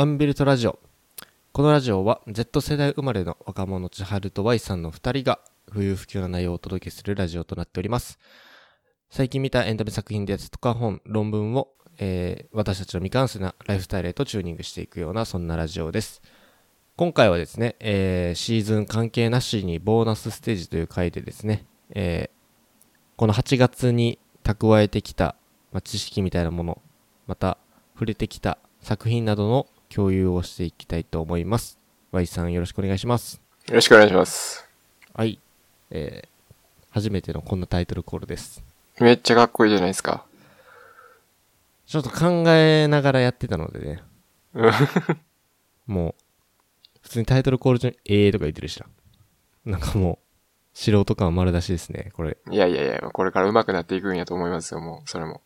アンビルトラジオ。このラジオは Z 世代生まれの若者千春と Y さんの2人が不要不急な内容をお届けするラジオとなっております。最近見たエンタメ作品ですとか本、論文を、えー私たちの未完成なライフスタイルへとチューニングしていくようなそんなラジオです。今回はですね、えーシーズン関係なしにボーナスステージという回でですね、えーこの8月に蓄えてきた、ま、知識みたいなもの、また触れてきた作品などの共有をしていきたいと思います。Y さんよろしくお願いします。よろしくお願いします。はい。えー、初めてのこんなタイトルコールです。めっちゃかっこいいじゃないですか。ちょっと考えながらやってたのでね、う んもう、普通にタイトルコール中に、えーとか言ってるしな。なんかもう、素人感は丸出しですね、これ。いやいやいや、これから上手くなっていくんやと思いますよ、もう、それも。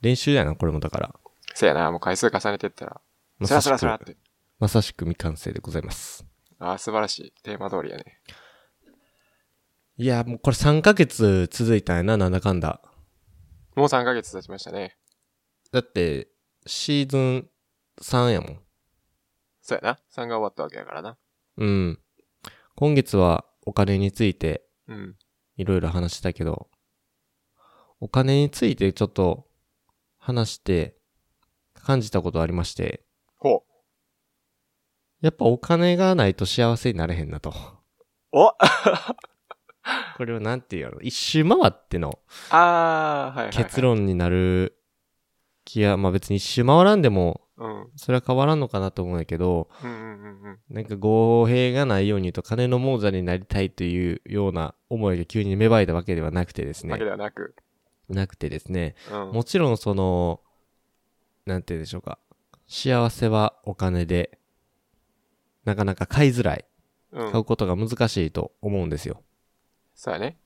練習やな、これもだから。せやな、もう回数重ねてったら、まさしく、ラスラって。まさしく未完成でございます。ああ、素晴らしい。テーマ通りやね。いや、もうこれ3ヶ月続いたんやな、なんだかんだ。もう3ヶ月経ちましたね。だって、シーズン3やもん。そうやな。3が終わったわけやからな。うん。今月はお金についてうん。いろいろ話したけど、お金についてちょっと話して感じたことありまして、ほう。やっぱお金がないと幸せになれへんなと。おあ これはなんていうやろ。一周回ってのあー、はいはい、はい。結。論になる気が、まあ別に一周回らんでも、うん。うんそれは変わらんのかなと思うんだけど、うんうんうん。なんか語弊がないように言うと金の亡者になりたいというような思いが急に芽生えたわけではなくてですねわけ。ではなく。なくてですね。うん。もちろんその、なんて言うんでしょうか。幸せはお金で、なかなか買いづらい。うん。買うことが難しいと思うんですよ。そうやね。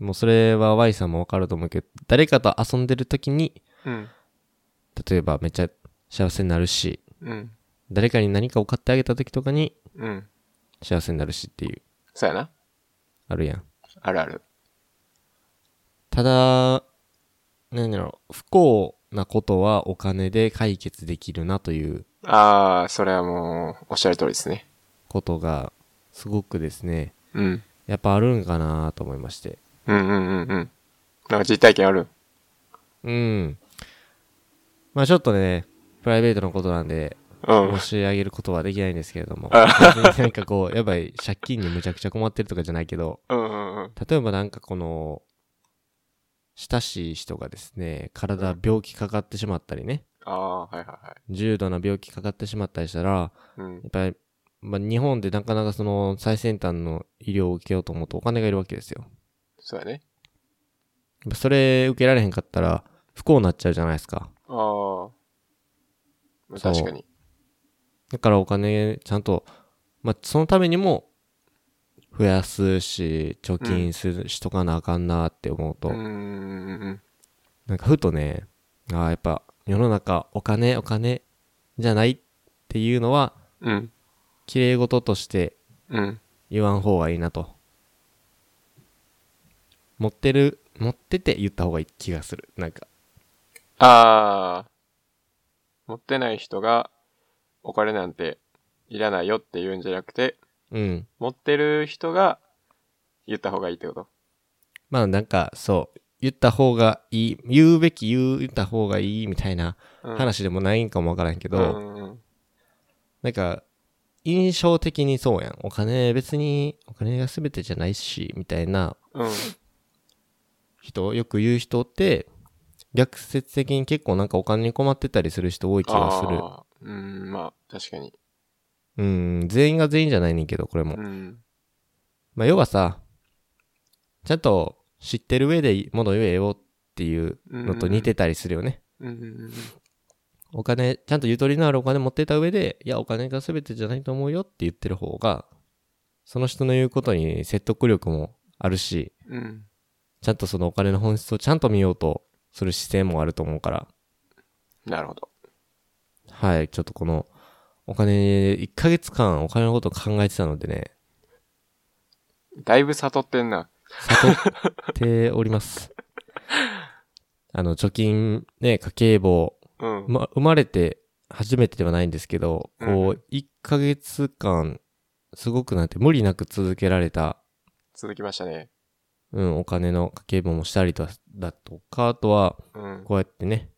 もうそれは Y さんもわかると思うけど、誰かと遊んでる時に、うん。例えばめっちゃ幸せになるし、うん。誰かに何かを買ってあげた時とかにうん。幸せになるしっていう、そうやな。あるやん。あるある。ただ、なんだろう、不幸なことはお金で解決できるなというああ、それはもう、おっしゃる通りですね。ことが、すごくですね、うん。やっぱあるんかなと思いまして。うんうんうんうん。なんか実体験ある？うん。まあちょっとね、プライベートのことなんで、うん。申し上げることはできないんですけれども、あ別になんかこう、やばい借金にむちゃくちゃ困ってるとかじゃないけど、うんうんうん。例えばなんかこの、親しい人がですね、体病気かかってしまったりね、ああ、はいはいはい。重度な病気かかってしまったりしたら、うんや。っぱり、まあ、日本でなかなかその最先端の医療を受けようと思うとお金がいるわけですよ。そうやね。やっぱそれ受けられへんかったら不幸になっちゃうじゃないですか。ああ。まあそう確かに。だからお金ちゃんと、まあ、そのためにも増やすし、貯金する、しとかなあかんなって思うと。なんかふとね、ああ、やっぱ世の中お金お金じゃないっていうのはうん。綺麗事としてうん。言わん方がいいなと。持ってる、持ってて言った方がいい気がする。なんか。ああ。持ってない人がお金なんていらないよって言うんじゃなくて、うん。持ってる人が言った方がいいってこと？まあなんか、そう。言った方がいい、言うべき言った方がいいみたいなうん。話でもないんかもわからんけど、うんうんなんか、印象的にそうやん。お金別に、お金が全てじゃないし、みたいなうん。うん。人、よく言う人って、逆説的に結構なんかお金に困ってたりする人多い気がする。あーうん、まあ、確かに。うん、全員が全員じゃないねんけど、これも。うん。まあ、要はさ、ちゃんと知ってる上でもの言えよっていうのと似てたりするよね。お金、ちゃんとゆとりのあるお金持ってた上で、いや、お金が全てじゃないと思うよって言ってる方が、その人の言うことに説得力もあるし、うん。うん。ちゃんとそのお金の本質をちゃんと見ようとする姿勢もあると思うから、なるほど。はい、ちょっとこの、お金、1ヶ月間お金のことを考えてたのでね、だいぶ悟ってんな。悟っております。あの、貯金、ね、家計簿、うん。ま、生まれて初めてではないんですけど、うんこう、1ヶ月間、すごくなんて無理なく続けられた、続きましたね。うん、お金の家計簿もしたりとだとか、あとは、うん。こうやってね、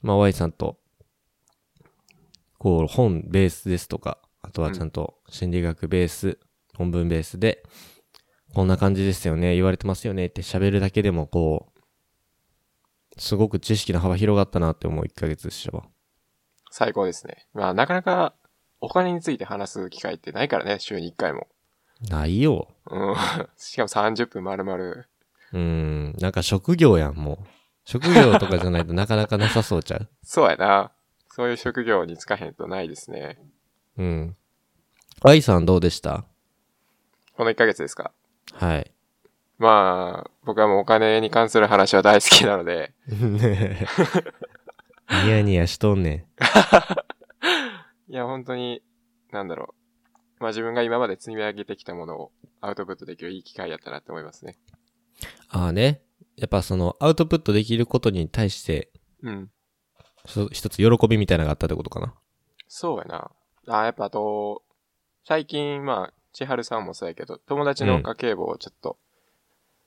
まあ、Y さんと、こう、本ベースですとか、あとはちゃんと心理学ベース、本文ベースで、こんな感じですよね、言われてますよねって喋るだけでも、こう、すごく知識の幅広がったなって思う1ヶ月でしたわ。最高ですね。まあ、なかなかお金について話す機会ってないからね、週に1回も。ないよ。うん。しかも30分丸々。うーん、なんか職業やん、もう。職業とかじゃないとなかなかなさそうちゃう？そうやな。そういう職業に就かへんとないですね。うん。愛さんどうでした？この1ヶ月ですか？はい。まあ、僕はもうお金に関する話は大好きなので、ニヤニヤしとんね いや、本当に、なんだろう。まあ自分が今まで積み上げてきたものをアウトプットできるいい機会やったなって思いますね。ん。ああね。やっぱそのアウトプットできることに対して、うん。そ一つ喜びみたいなのがあったってことかな。そうやな。あ、やっぱあと、最近、まあ、千春さんもそうやけど、友達の家計簿をちょっと、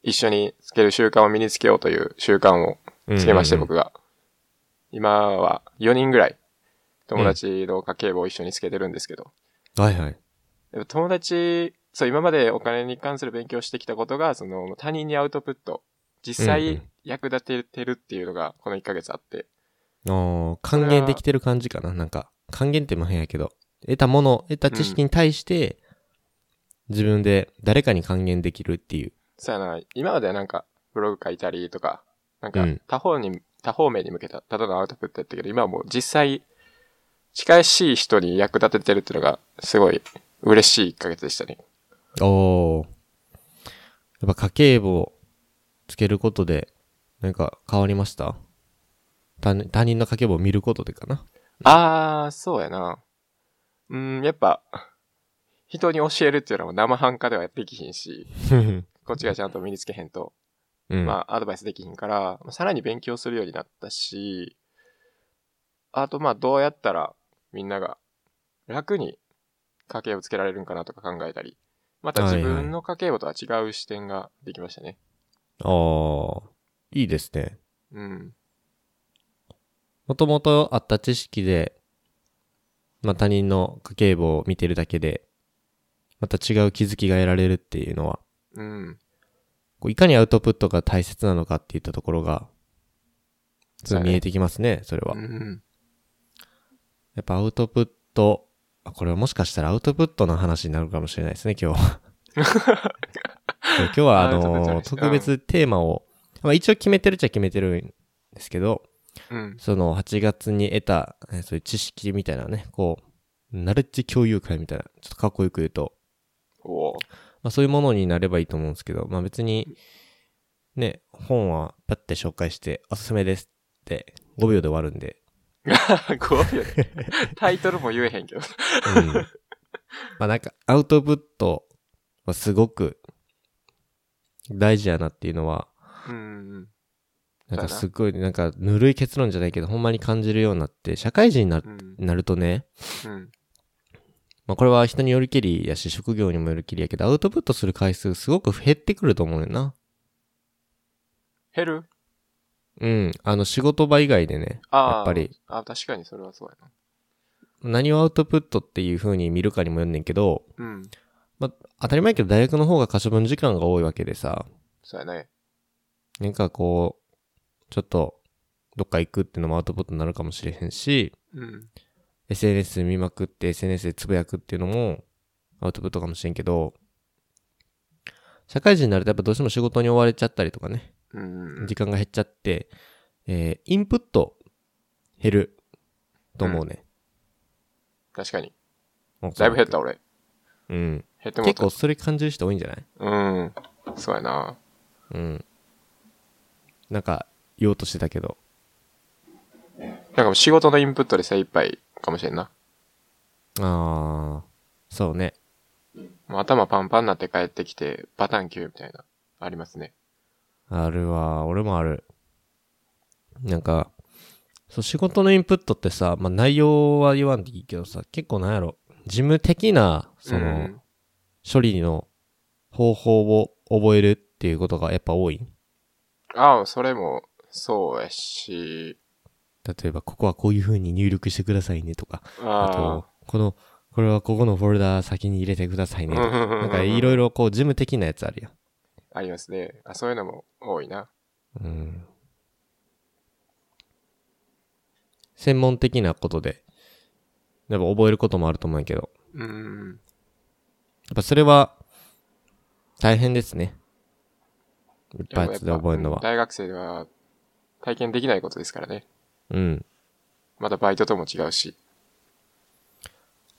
一緒につける習慣を身につけようという習慣をつけまして、僕が。今は4人ぐらい、友達の家計簿を一緒につけてるんですけど、はいはい。友達、そう、今までお金に関する勉強をしてきたことが、その、他人にアウトプット、実際ん役立ててるっていうのが、この1ヶ月あって。あー還元できてる感じかな。なんか、還元っても変やけど、得たもの、得た知識に対して、自分で誰かに還元できるっていう。そうやな、今まではなんか、ブログ書いたりとか、なんかうん、他方に、他方面に向けた、ただのアウトプットやったけど、今はもう実際、近しい人に役立ててるっていうのが、すごい嬉しい1ヶ月でしたね。おー。やっぱ家計簿をつけることで、なんか変わりました？他他人の家計簿を見ることでかな。あー、そうやな。うーん、やっぱ、人に教えるっていうのは生半可ではできひんし、こっちがちゃんと身につけへんと、うん。まあ、アドバイスできひんから、まあさらに勉強するようになったし、あと、まあ、どうやったらみんなが楽に家計をつけられるんかなとか考えたり、また自分の家計簿とは違う視点ができましたね。あー。いいですね。うん。もともとあった知識で、まあ他人の家計簿を見てるだけで、また違う気づきが得られるっていうのは、うん。こういかにアウトプットが大切なのかっていったところが、見えてきますね、それは。うん。やっぱアウトプット、あこれはもしかしたらアウトプットの話になるかもしれないですね、今日は。今日はあの特別テーマを、まあ一応決めてるっちゃ決めてるんですけど、うん。その8月に得た、えーそういう知識みたいなね、こう、ナレッジ共有会みたいな、ちょっとかっこよく言うと、まあそういうものになればいいと思うんですけど、まあ別に、ね、本はパッて紹介しておすすめですって5秒で終わるんで、5秒で。タイトルも言えへんけど。うん。まあなんか、アウトプットはすごく大事やなっていうのは、うん。なんかすごい、なんかぬるい結論じゃないけど、ほんまに感じるようになって、社会人になうん。なるとね、うん。まあこれは人によりけりやし、職業にもよりけりやけど、アウトプットする回数すごく減ってくると思うねんな。減る？うん。あの仕事場以外でね、ああ。やっぱり。あ確かにそれはそうやな。何をアウトプットっていう風に見るかにもよんねんけど、うん。まあ当たり前やけど大学の方が可処分時間が多いわけでさ、そうやね。なんかこう、ちょっと、どっか行くっていうのもアウトプットになるかもしれへんし、うん。SNS 見まくって SNS でつぶやくっていうのもアウトプットかもしれんけど、社会人になるとやっぱどうしても仕事に追われちゃったりとかね、うん。時間が減っちゃって、えー、インプット減ると思うね。確かに。だだいぶ減った俺。うん。減っても結構それ感じる人多いんじゃない？うん。そうやな。うん。なんか言おうとしてたけど。なんかもう仕事のインプットで精一杯かもしれんな。あー、そうね。もう頭パンパンになって帰ってきて、パターン9みたいな、ありますね。あるわ、俺もある。なんか、そう、仕事のインプットってさ、まあ内容は言わんでいいけどさ、結構なんやろ、事務的な、その、うん処理の方法を覚えるっていうことがやっぱ多い？ああ、それもそうやし、例えば、ここはこういう風に入力してくださいねとか、ああと、この、これはここのフォルダ先に入れてくださいねとか、あ、なんかいろいろこう事務的なやつあるよ。ありますね。あそういうのも多いな。うん。専門的なことで、やっぱ覚えることもあると思うんやけど、うん。やっぱそれは、大変ですね。いっぱいで覚えるのは。大学生では体験できないことですからね。うん。またバイトとも違うし。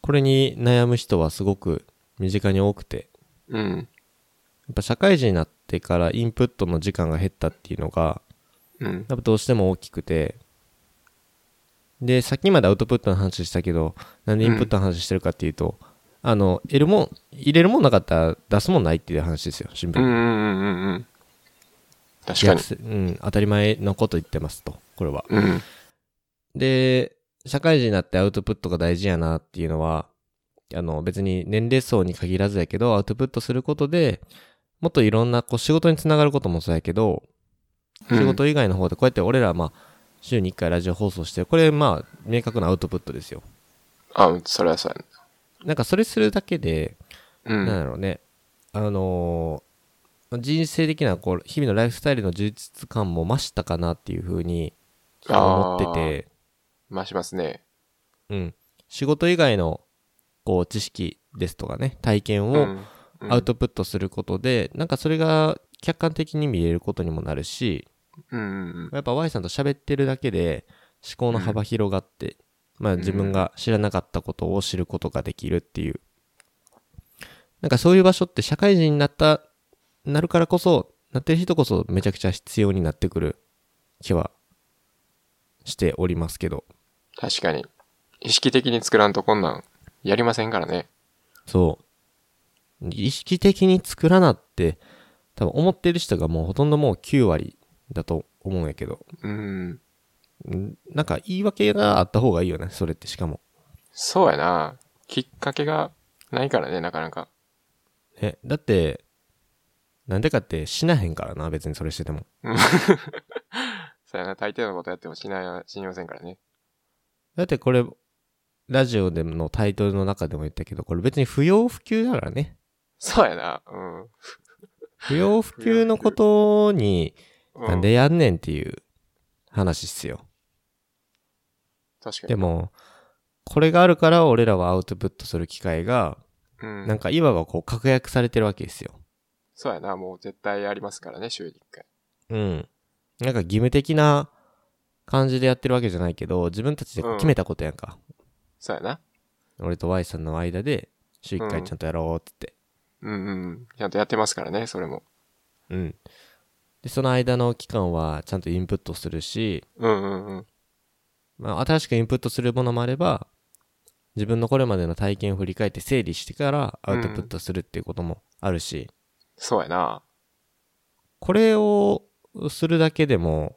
これに悩む人はすごく身近に多くて、うん。やっぱ社会人になってからインプットの時間が減ったっていうのが、うん。やっぱどうしても大きくて、で、さっきまでアウトプットの話したけど、なんでインプットの話してるかっていうと、あの、得るもん、入れるもんなかったら出すもんないっていう話ですよ、シンプルに。うんうんうんうんうん。確かに。うん、当たり前のこと言ってますと、これは。うん。で、社会人になってアウトプットが大事やなっていうのは、あの、別に年齢層に限らずやけど、アウトプットすることで、もっといろんな、こう、仕事につながることもそうやけど、仕事以外の方で、こうやって俺ら、まあ、週に1回ラジオ放送してる、これ、まあ、明確なアウトプットですよ。あ、それはそうやなんか、それするだけで、な。うん。なんだろうね、あのー人生的な、こう、日々のライフスタイルの充実感も増したかなっていうふうに思ってて、増しますね。うん。仕事以外の、こう、知識ですとかね、体験をうんアウトプットすることで、なんかそれが客観的に見れることにもなるし、うんうんうん。やっぱ Y さんと喋ってるだけで思考の幅広がって、まあ自分が知らなかったことを知ることができるっていう。なんかそういう場所って社会人になった、なるからこそ、なってる人こそめちゃくちゃ必要になってくる気はしておりますけど。確かに。意識的に作らんとこんなんやりませんからね。そう。意識的に作らなって、多分思ってる人がもうほとんどもう9割だと思うんやけど。うん。んなんか言い訳があった方がいいよね、それってしかも。そうやな。きっかけがないからね、なかなか。え、だって、なんでかって死なへんからな、別にそれしてても。そうやな。大抵のことやってもしない、死にませんからね。だってこれ、ラジオでのタイトルの中でも言ったけど、これ別に不要不急だからね。そうやな。うん。不要不急のことに、うなんでやんねんっていう話っすよ。確かに。でも、これがあるから俺らはアウトプットする機会が、うん。なんかいわばこう確約されてるわけですよ。そうやな。もう絶対ありますからね、週に一回。うん。なんか義務的な感じでやってるわけじゃないけど、自分たちで決めたことやんか。そうやな。俺と Y さんの間で、週1回ちゃんとやろうってって。うんうん。ちゃんとやってますからね、それも。うん。で、その間の期間はちゃんとインプットするし、うんうんうん。まあ、新しくインプットするものもあれば、自分のこれまでの体験を振り返って整理してからアウトプットするっていうこともあるし、そうやな。これをするだけでも、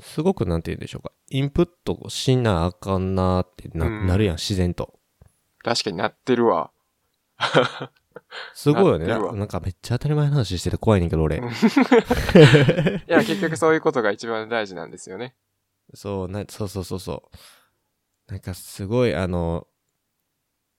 すごくなんて言うんでしょうか。インプットしなあかんなってな,、うんなるやん、自然と。確かになってるわ。すごいよね。なななんかめっちゃ当たり前の話してて怖いねんけど、俺。いや、結局そういうことが一番大事なんですよね。そう、な、そうそうそうそう。なんかすごい、あの、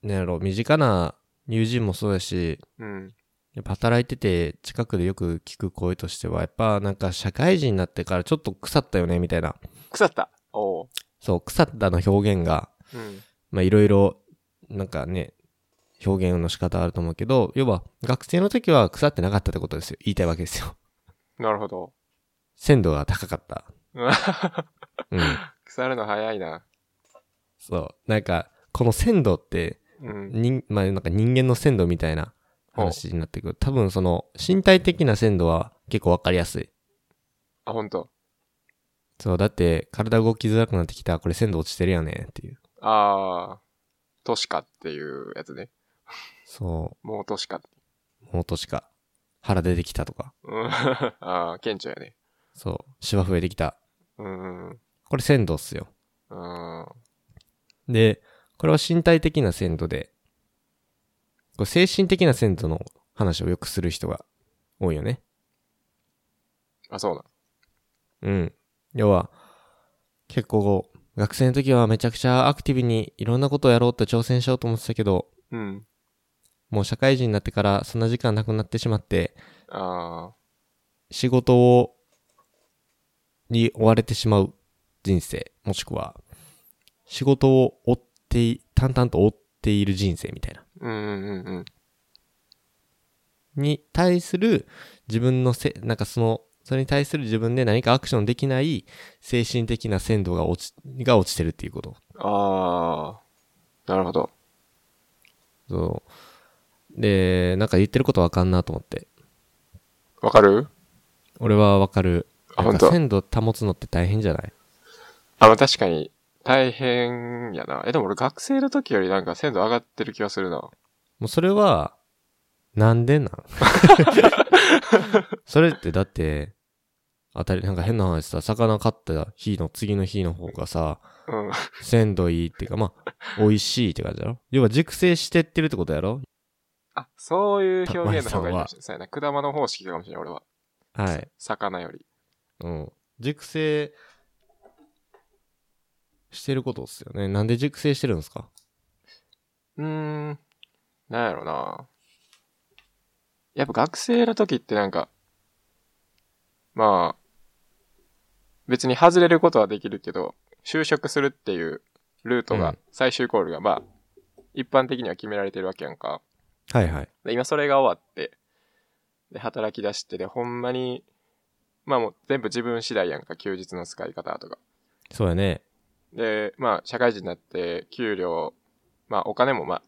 なんやろ、身近な友人もそうだし、うん。やっぱ働いてて近くでよく聞く声としては、やっぱなんか社会人になってからちょっと腐ったよね、みたいな。腐った？おう。そう、腐ったの表現が、うん。まあいろいろ、なんかね、表現の仕方あると思うけど、要は学生の時は腐ってなかったってことですよ。言いたいわけですよ。なるほど。鮮度が高かった。うん。腐るの早いな。そう。なんか、この鮮度って、うん。人、まあ、なんか人間の鮮度みたいな話になってくる。多分その、身体的な鮮度は結構わかりやすい。あ、ほんと。そう、だって、体動きづらくなってきたら、これ鮮度落ちてるよねっていう。あー。都市化っていうやつね。そもう都市化。う、もう年か。腹出てきたとか。うん。あー、顕著やね。そう、シワ増えてきた。うん。これ鮮度っすよ。うん。で、これは身体的な鮮度で、こう精神的な鮮度の話をよくする人が多いよね。あ、そうなん。うん。要は、結構、学生の時はめちゃくちゃアクティブにいろんなことをやろうと挑戦しようと思ってたけど、うん。もう社会人になってからそんな時間なくなってしまって、あ仕事を、に追われてしまう人生、もしくは、仕事を追ってい、淡々と追っている人生みたいな。ー。うんうんうんうん。に対する自分のせ、なんかその、それに対する自分で何かアクションできない精神的な鮮度が落ち、が落ちてるっていうこと。ああ。なるほど。そう。で、なんか言ってることわかんなと思って。わかる？俺はわかる。あ、なん本当。か鮮度保つのって大変じゃない？あ、まあ確かに、大変やな。え、でも俺学生の時よりなんか鮮度上がってる気がするな。もうそれは、なんでなん？それってだって、当たり、なんか変な話さ、魚買った日の次の日の方がさ、うん。鮮度いいっていうか、まあ、美味しいって感じだろ？要は熟成してってるってことやろ？あ、そういう表現の方がいいかもたしれない。そうやな。果物方式かもしれない、俺は。はい。魚より。うん。熟成してることっすよね。なんで熟成してるんですか？うーん。なんやろな。やっぱ学生の時ってなんか、まあ、別に外れることはできるけど、就職するっていうルートが、うん最終ゴールがまあ、一般的には決められてるわけやんか。はいはい。で今それが終わって、で、働き出して、で、ほんまに、まあもう全部自分次第やんか、休日の使い方とか。そうやね。で、まあ、社会人になって、給料、まあ、お金もまあ、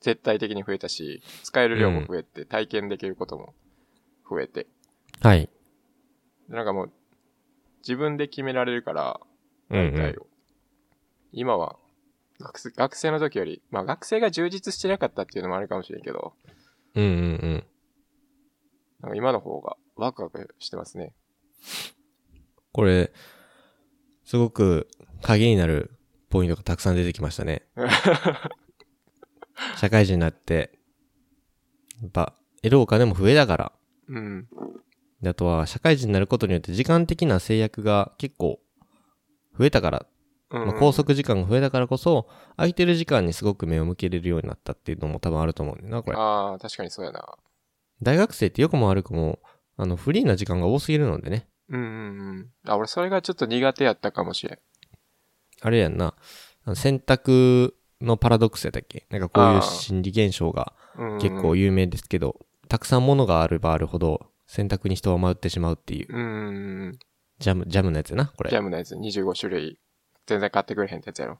絶対的に増えたし、使える量も増えて、体験できることも増えて。はい。でなんかもう、自分で決められるから、うん、うん。今は学生、学生の時より、まあ、学生が充実してなかったっていうのもあるかもしれんけど、うんうんうん。なんか今の方がワクワクしてますね。これ、すごく鍵になるポイントがたくさん出てきましたね。社会人になって、やっぱ、得るお金も増えたから。うん。であとは、社会人になることによって時間的な制約が結構増えたから、うんまあ、拘束時間が増えたからこそ、空いてる時間にすごく目を向けれるようになったっていうのも多分あると思うんだよな、これ。ああ、確かにそうやな。大学生って良くも悪くも、あの、フリーな時間が多すぎるのでね。うんうんうん。あ、俺それがちょっと苦手やったかもしれん。あれやんな。選択のパラドックスやったっけ？なんかこういう心理現象がうんうん結構有名ですけど、たくさんものがあればあるほど選択に人は迷ってしまうっていう、うんうんうん。ジャム、ジャムのやつやな、これ。ジャムのやつ25種類全然買ってくれへんってやつやろ。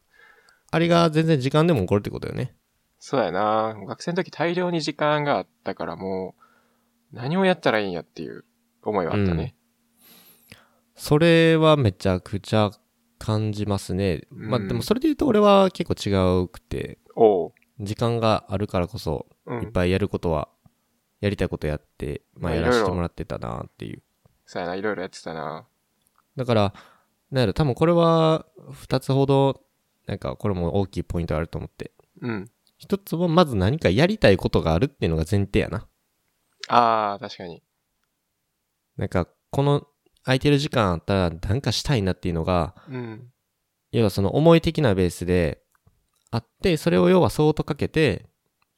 あれが全然時間でも起こるってことよね。そうやな学生の時大量に時間があったからもう何をやったらいいんやっていう思いはあったね。それはめちゃくちゃ感じますね。まあうんでもそれで言うと俺は結構違うくて、おう。時間があるからこそ、うん。いっぱいやることは、やりたいことやって、まあやらせまあいろいろてもらってたなっていう。そうやな、いろいろやってたなだから、なんやろ、多分これは二つほど、なんかこれも大きいポイントあると思って。うん。一つはまず何かやりたいことがあるっていうのが前提やな。ああ、確かに。なんか、この空いてる時間あったら何かしたいなっていうのが、うん。要はその思い的なベースであって、それを要は相当かけて、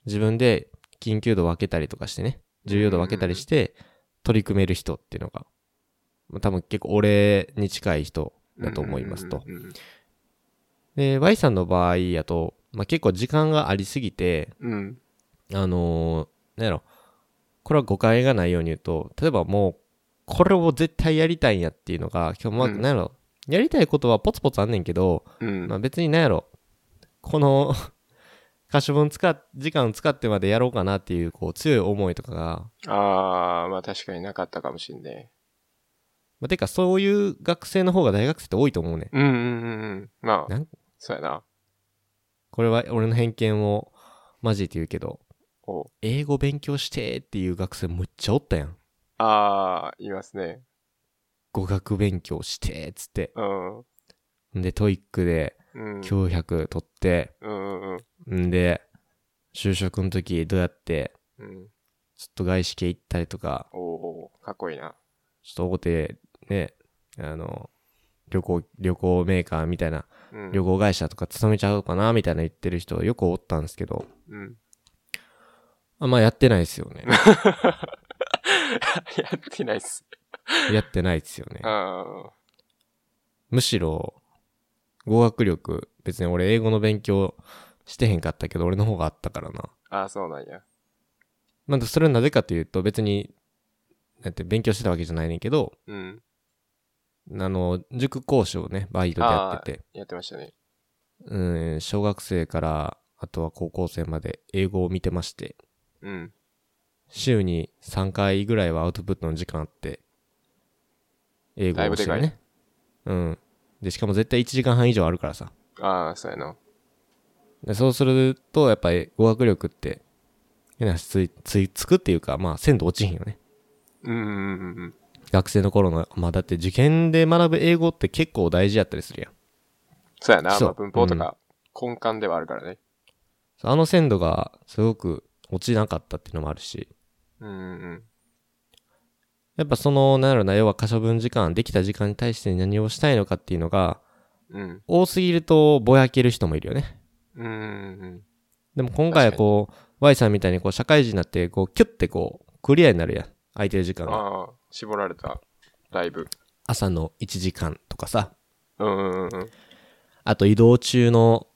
自分で緊急度分けたりとかしてね、重要度分けたりして、取り組める人っていうのが、まあ多分結構俺に近い人だと思いますと。で、Y さんの場合やと、まあ、結構時間がありすぎて、うん。うん。あのーなんやろ、これは誤解がないように言うと、例えばもう、これを絶対やりたいんやっていうのが、今日まあ、うんなんやろ、やりたいことはポツポツあんねんけど、うん。まあ別になんやろ、この 可処分使っ、時間使ってまでやろうかなっていう、こう、強い思いとかが、ああ、まあ確かになかったかもしんね。まあ、てかそういう学生の方が大学生って多いと思うね。うんうんうんうん。まあなん、そうやな。これは俺の偏見を交えて言うけど、英語勉強してっていう学生むっちゃおったやん。ああ、いますね。語学勉強してっつって。うん。で、 TOEIC でうん。900取って、うんうんうん。んで、就職の時どうやって、うん。ちょっと外資系行ったりとか、おおーかっこいいな。ちょっと大手、ね、あの、旅行、旅行メーカーみたいな、うん。旅行会社とか勤めちゃうかな、みたいな言ってる人よくおったんですけど、うん。あまあやってないですよね。やってないっす。やってないですよね。あむしろ、語学力、別に俺英語の勉強してへんかったけど、俺の方があったからな。あ。ああ、そうなんや。まあ、それはなぜかというと、別に、なんて勉強してたわけじゃないねんけど、うん。あの、塾講師をね、バイトでやってて、やってましたね。うん、小学生から、あとは高校生まで英語を見てまして、うん。週に3回ぐらいはアウトプットの時間あって、英語をしてね。うん。で、しかも絶対1時間半以上あるからさ。ああ、そうやな。でそうすると、やっぱり語学力って、変な話つい、つい、つくっていうか、まあ、鮮度落ちひんよね。うんうんうんうん。学生の頃の、まあだって受験で学ぶ英語って結構大事やったりするやん。そうやな。そうまあ、文法とか根幹ではあるからね。あの鮮度がすごく落ちなかったっていうのもあるし、うんうんやっぱその、なんやろな、要は可処分時間、できた時間に対して何をしたいのかっていうのが、うん。うん。多すぎるとぼやける人もいるよね。うんうんうん。でも今回はこう、Y さんみたいにこう、社会人になって、こう、キュッてこう、クリアになるやん。空いてる時間が。ああ、絞られた。だいぶ。朝の1時間とかさ。うんうんうんうん。あと移動中の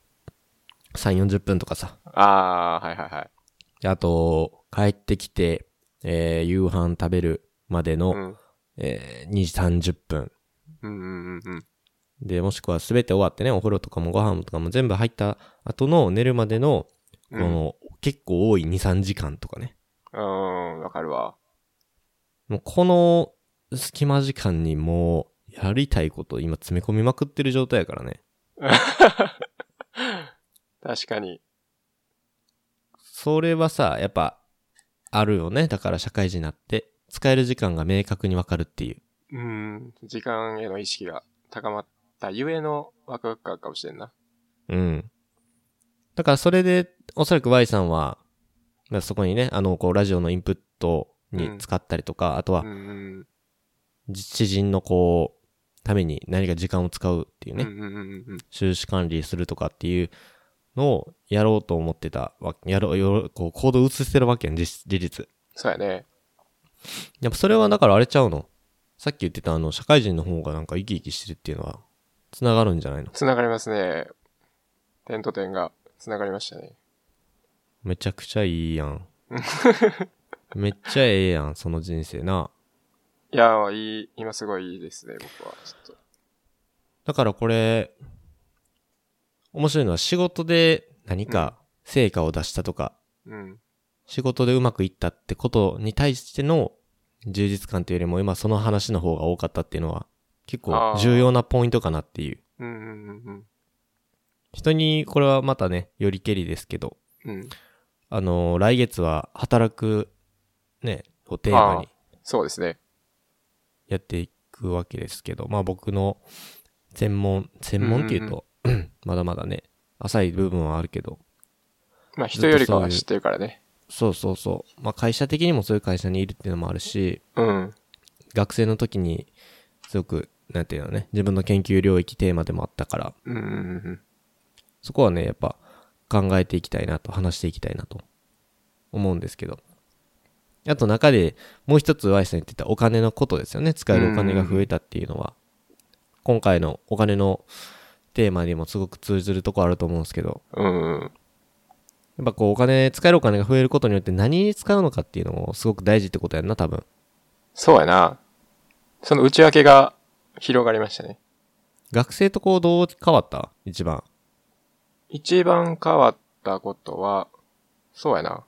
3、40分とかさ。ああ、はいはいはい。であと、帰ってきて、えー、夕飯食べるまでの、うん。えー、2時30分。うんうんうんうん。で、もしくは全て終わってね、お風呂とかもご飯とかも全部入った後の寝るまでの、この、結構多い2、3時間とかね。うん、わかるわ。もうこの隙間時間にもう、やりたいこと今詰め込みまくってる状態やからね。確かに。それはさ、やっぱ、あるよね。だから社会人になって、使える時間が明確にわかるっていう。うん、時間への意識が高まったゆえのワクワク感かもしれんな。うん。だからそれで、おそらく Y さんは、まあそこにね、あの、こう、ラジオのインプットに使ったりとか、あとはうん、うん。知人のこう、ために何か時間を使うっていうね、うんうんうんうん。収支管理するとかっていうのをやろうと思ってたわやろう、こう、行動を移してるわけやん、実事実。そうやね。やっぱそれはだからあれちゃうの？さっき言ってたあの、社会人の方がなんか生き生きしてるっていうのは、繋がるんじゃないの？つながりますね。点と点がつながりましたね。めちゃくちゃいいやん。めっちゃええやん、その人生な。いや、いい、今すごいいいですね、僕は。ちょっと。だからこれ、面白いのは仕事で何か成果を出したとか、うん。仕事でうまくいったってことに対しての充実感というよりも今その話の方が多かったっていうのは結構重要なポイントかなっていう。うんうんうん人にこれはまたね、よりけりですけど、うん。うん。あのー来月は働くね、をテーマにそうですね。やっていくわけですけど、まあ僕の専門、専門っていうと、まだまだね、浅い部分はあるけど、まあ人よりかは知ってるからね。そうそうそう。まあ会社的にもそういう会社にいるっていうのもあるし、うん。学生の時にすごく、なんていうのね、自分の研究領域テーマでもあったから、うんうんうんそこはね、やっぱ考えていきたいなと、話していきたいなと思うんですけど。あと中でもう一つ Y さん言ってたお金のことですよね。使えるお金が増えたっていうのは。今回のお金のテーマにもすごく通ずるとこあると思うんですけど、うん。うん。やっぱこうお金、使えるお金が増えることによって何に使うのかっていうのもすごく大事ってことやんな、多分。そうやな。その内訳が広がりましたね。学生とこうどう変わった？一番。一番変わったことは、そうやな。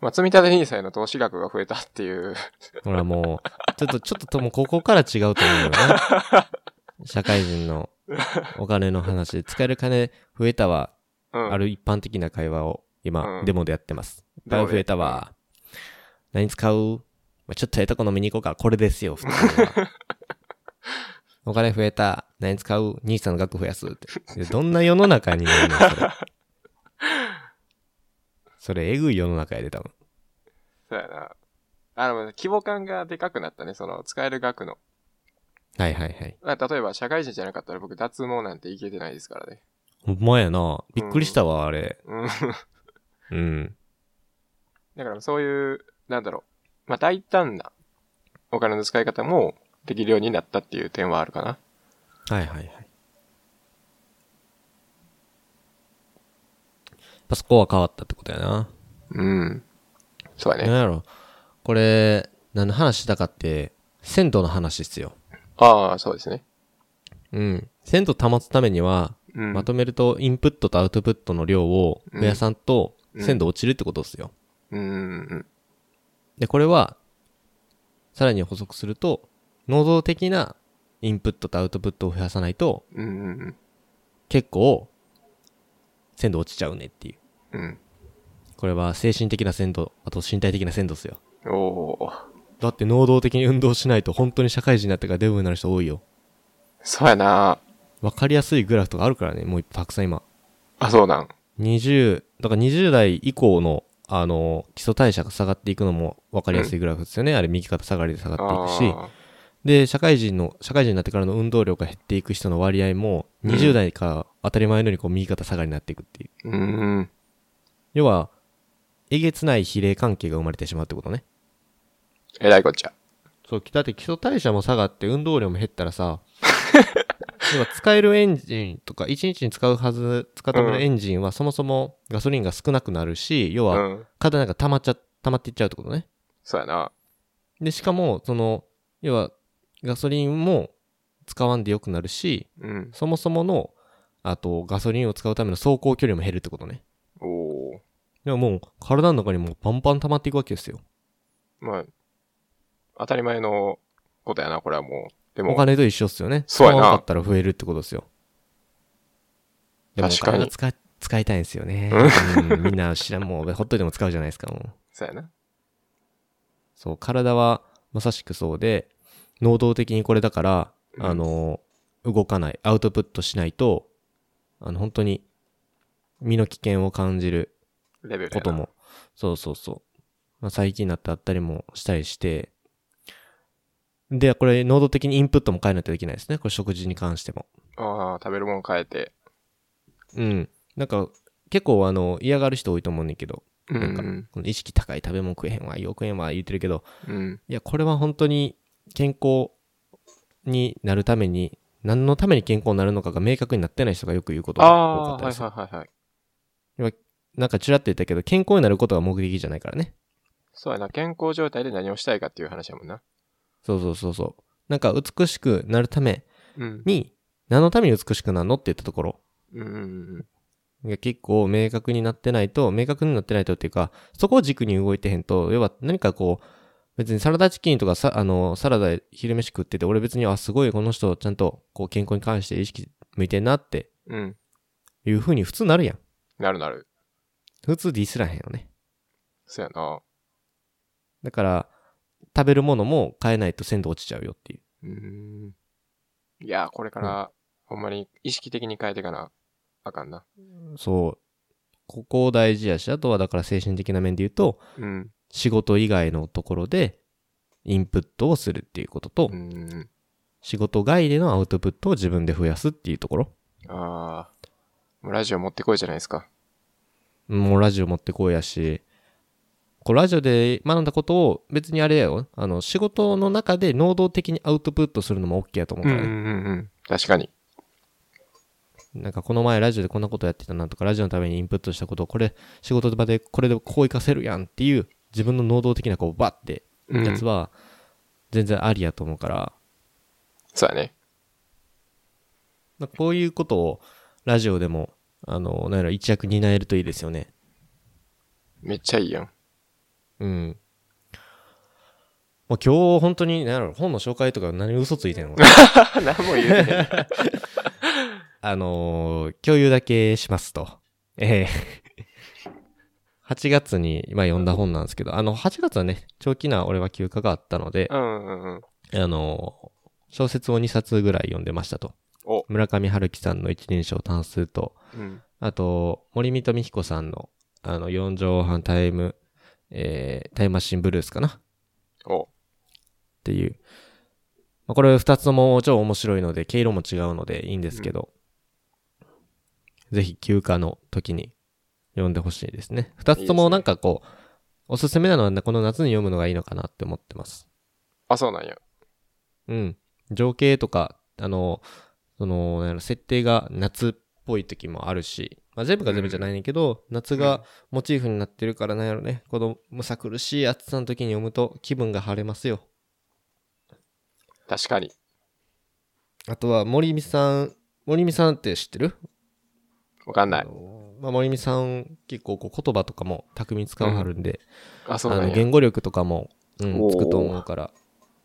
まあ、積み立て NISA への投資額が増えたっていう。ほらもう、ちょっと、ちょっとともうここから違うと思うよね。社会人のお金の話で 使える金増えたわ。うん。ある一般的な会話を今、うんデモでやってます。いっぱい増えたわ。何使う、まあ、ちょっとええとこ飲みに行こうか。これですよ、普通は。お金増えた。何使う？兄さんの額増やすって。でどんな世の中になるのそれ。それ、えぐい世の中やで、多分。そうやな。あの、規模感がでかくなったね、その、使える額の。はいはいはい。まあ例えば、社会人じゃなかったら僕、脱毛なんていけてないですからね。ほんまやな。びっくりしたわ、あれ。うん。うん。だから、そういう、なんだろう。まあ、大胆なお金の使い方もできるようになったっていう点はあるかな。はいはいはい。やっぱそこは変わったってことやな。うん。そうだね。なんやろ。これ、何の話したかって、鮮度の話っすよ。ああ、そうですね。うん。鮮度保つためには、うん。まとめるとインプットとアウトプットの量を増やさんとうん鮮度落ちるってことですよ。うんうんうん。で、これは、さらに補足すると、能動的なインプットとアウトプットを増やさないと、結構、鮮度落ちちゃうねっていう。うん。これは精神的な鮮度、あと身体的な鮮度ですよ。うん。おー。だって能動的に運動しないと本当に社会人になってからデブになる人多いよ。そうやな。わかりやすいグラフとかあるからね、もうたくさん今。あ、そうなん。20、だから20代以降の、あの、基礎代謝が下がっていくのもわかりやすいグラフですよね。あれ右肩下がりで下がっていくし。あで、社会人の、社会人になってからの運動量が減っていく人の割合も、うん20代から当たり前のようにこう右肩下がりになっていくっていう。ーうん。要は、えげつない比例関係が生まれてしまうってことね。えらいこっちゃ。そう、だって基礎代謝も下がって運動量も減ったらさ、要は使えるエンジンとか、1日に使うはず、使った分のエンジンはそもそもガソリンが少なくなるし、要うは、ん。体なんか溜まっちゃ、溜まっていっちゃうってことね。そうやな。で、しかも、その、要は、ガソリンも使わんでよくなるし、うん。そもそもの、あと、ガソリンを使うための走行距離も減るってことね。おー。でももう、体の中にもうパンパン溜まっていくわけですよ。まあ、当たり前のことやな、これはもう。でも、お金と一緒っすよね。そうやな使わんかったら増えるってことですよ。確かに使い、使いたいんですよね。うん、みんな知らん、もう、ほっといても使うじゃないですか、もう。そうやな。そう、体はまさしくそうで、能動的にこれだから、うんあの、動かない、アウトプットしないと、あの、本当に、身の危険を感じるレベルやなこと。も、そうそうそう。まあ、最近になってあったりもしたりして、で、これ、能動的にインプットも変えないといけないですね。これ、食事に関しても。ああ、食べるもん変えて。うん。なんか、結構、あの、嫌がる人多いと思うねんけど、うなんかん。、この意識高い食べ物食えへんわ、よく食えへんわ、言ってるけど、うん。いや、これは本当に健康になるために、何のために健康になるのかが明確になってない人がよく言うことが多かああ、はいったりする。はいはいはい。なんかちらっと言ったけど、健康になることが目的じゃないからね。そうやな。健康状態で何をしたいかっていう話やもんな。そうそうそうそう。なんか美しくなるためうん。に、何のために美しくなるのって言ったところうんうん結構明確になってないと、明確になってないとっていうか、そこを軸に動いてへんと、要は何かこう、別にサラダチキンとかさ、あの、サラダで昼飯食ってて、俺別に、あ、すごいこの人ちゃんと、こう健康に関して意識向いてんなってうん。いう風に普通なるやん。なるなる。普通ディスらへんよね。そうやな。だから、食べるものも変えないと鮮度落ちちゃうよっていう。うーん。いや、これから、ほんまに意識的に変えていかな、あかんな。そう。ここ大事やし、あとはだから精神的な面で言うと、うん。仕事以外のところでインプットをするっていうことと、うん。仕事外でのアウトプットを自分で増やすっていうところ。ああ。もうラジオ持ってこいじゃないですか。もうラジオ持ってこうやし、こうラジオで学んだことを別にあれやよ。あの、仕事の中で能動的にアウトプットするのも OK やと思うからね。うんうんうんうん。確かに。なんかこの前ラジオでこんなことやってたなとか、ラジオのためにインプットしたことをこれ、仕事場でこれでこう活かせるやんっていう自分の能動的なこうバッてうん。やつは全然ありやと思うから、そうやね。なんかこういうことをラジオでも、あの、なんやろ、一役担えるといいですよね。めっちゃいいやん。うん。もう今日本当に、なん本の紹介とか何嘘ついてんの 何も言うてへん。あのー共有だけしますと。ええ8月に今読んだ本なんですけど、あの、8月はね、長期な俺は休暇があったので、うんうんうん。あのー小説を2冊ぐらい読んでましたと。お、村上春樹さんの一人称単数と、うん。あと、森見と美彦さんの、あの、4畳半タイム、えー、タイムマシンブルースかなっお、ていう。まあ、これ2つとも超面白いので、毛色も違うのでいいんですけど、ぜひ休暇の時に読んでほしいですね。2つともなんかこう、おすすめなのはこの夏に読むのがいいのかなって思ってます。あ、そうなんや。うん。情景とか、あの、その、設定が夏っぽい時もあるし、まあ、全部が全部じゃないねんけど、夏がモチーフになってるからなんやろね、このむさ苦しい暑さの時に読むと気分が晴れますよ。確かに。あとは森美さん、森美さんって知ってる？わかんない。まあ、森美さん結構こう言葉とかも巧みに使わはるんで、あ、そうなんや。あの言語力とかも、うん、おーつくと思うから、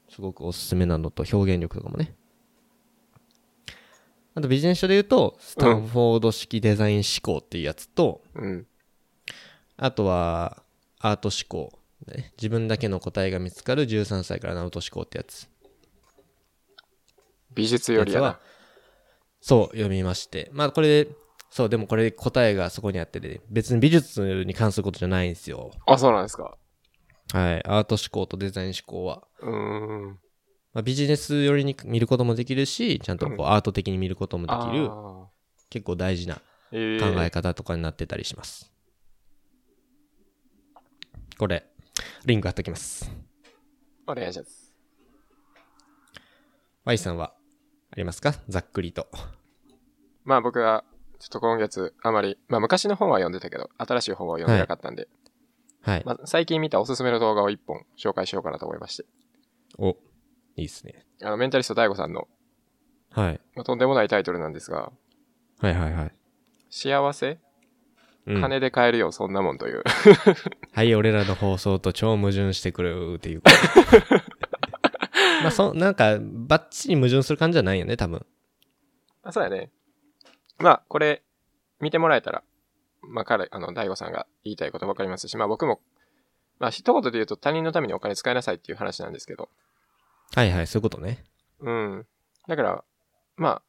すごくおすすめなのと表現力とかもね。あとビジネス書で言うと、スタンフォード式デザイン思考っていうやつと、うん。あとはアート思考、ね。自分だけの答えが見つかる13歳からのアート思考ってやつ。美術よりやな。そう、読みまして。まあこれ、そう、でもこれ答えがそこにあってて、別に美術に関することじゃないんですよ。あ、そうなんですか。はい。アート思考とデザイン思考は。うーん。まあ、ビジネス寄りに見ることもできるし、ちゃんとこううんアート的に見ることもできる、あ結構大事なーえ考えー、方とかになってたりします。これ、リンク貼っときます。お願いします。Y さんはありますか？ざっくりと。まあ僕は、ちょっと今月、あまり、まあ昔の本は読んでたけど、新しい本は読んでなかったんで、はい。まあ最近見たおすすめの動画を一本紹介しようかなと思いまして。お、いいっすね。あの、メンタリスト DAIGO さんの、はい。まあ、とんでもないタイトルなんですが、はいはいはい。幸せ？うん、金で買えるよ、そんなもんという。はい、俺らの放送と超矛盾してくるっていう。まあ、そ、なんか、バッチリ矛盾する感じじゃないよね、多分。あそうやね。まあ、これ、見てもらえたら、まあ彼、あの、大悟さんが言いたいことわかりますし、まあ僕も、まあ一言で言うと他人のためにお金使いなさいっていう話なんですけど、はいはい、そういうことね。うん。だから、ま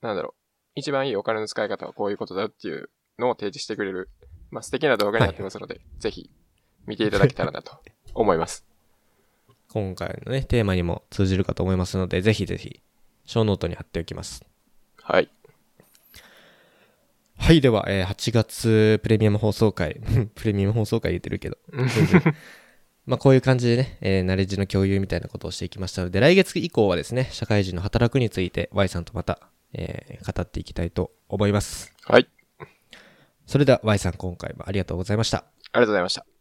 あ、なんだろう。一番いいお金の使い方はこういうことだっていうのを提示してくれる、まあ素敵な動画になってますので、ぜひ見ていただけたらなと思います。今回のね、テーマにも通じるかと思いますので、ぜひぜひ、小ノートに貼っておきます。はい。はい、では、えー8月プレミアム放送回、プレミアム放送回言ってるけど、まあこういう感じでね、えーナレッジの共有みたいなことをしていきましたので、来月以降はですね、社会人の働くについて Y さんとまた、えー語っていきたいと思います。はい。それでは Y さん今回もありがとうございました。ありがとうございました。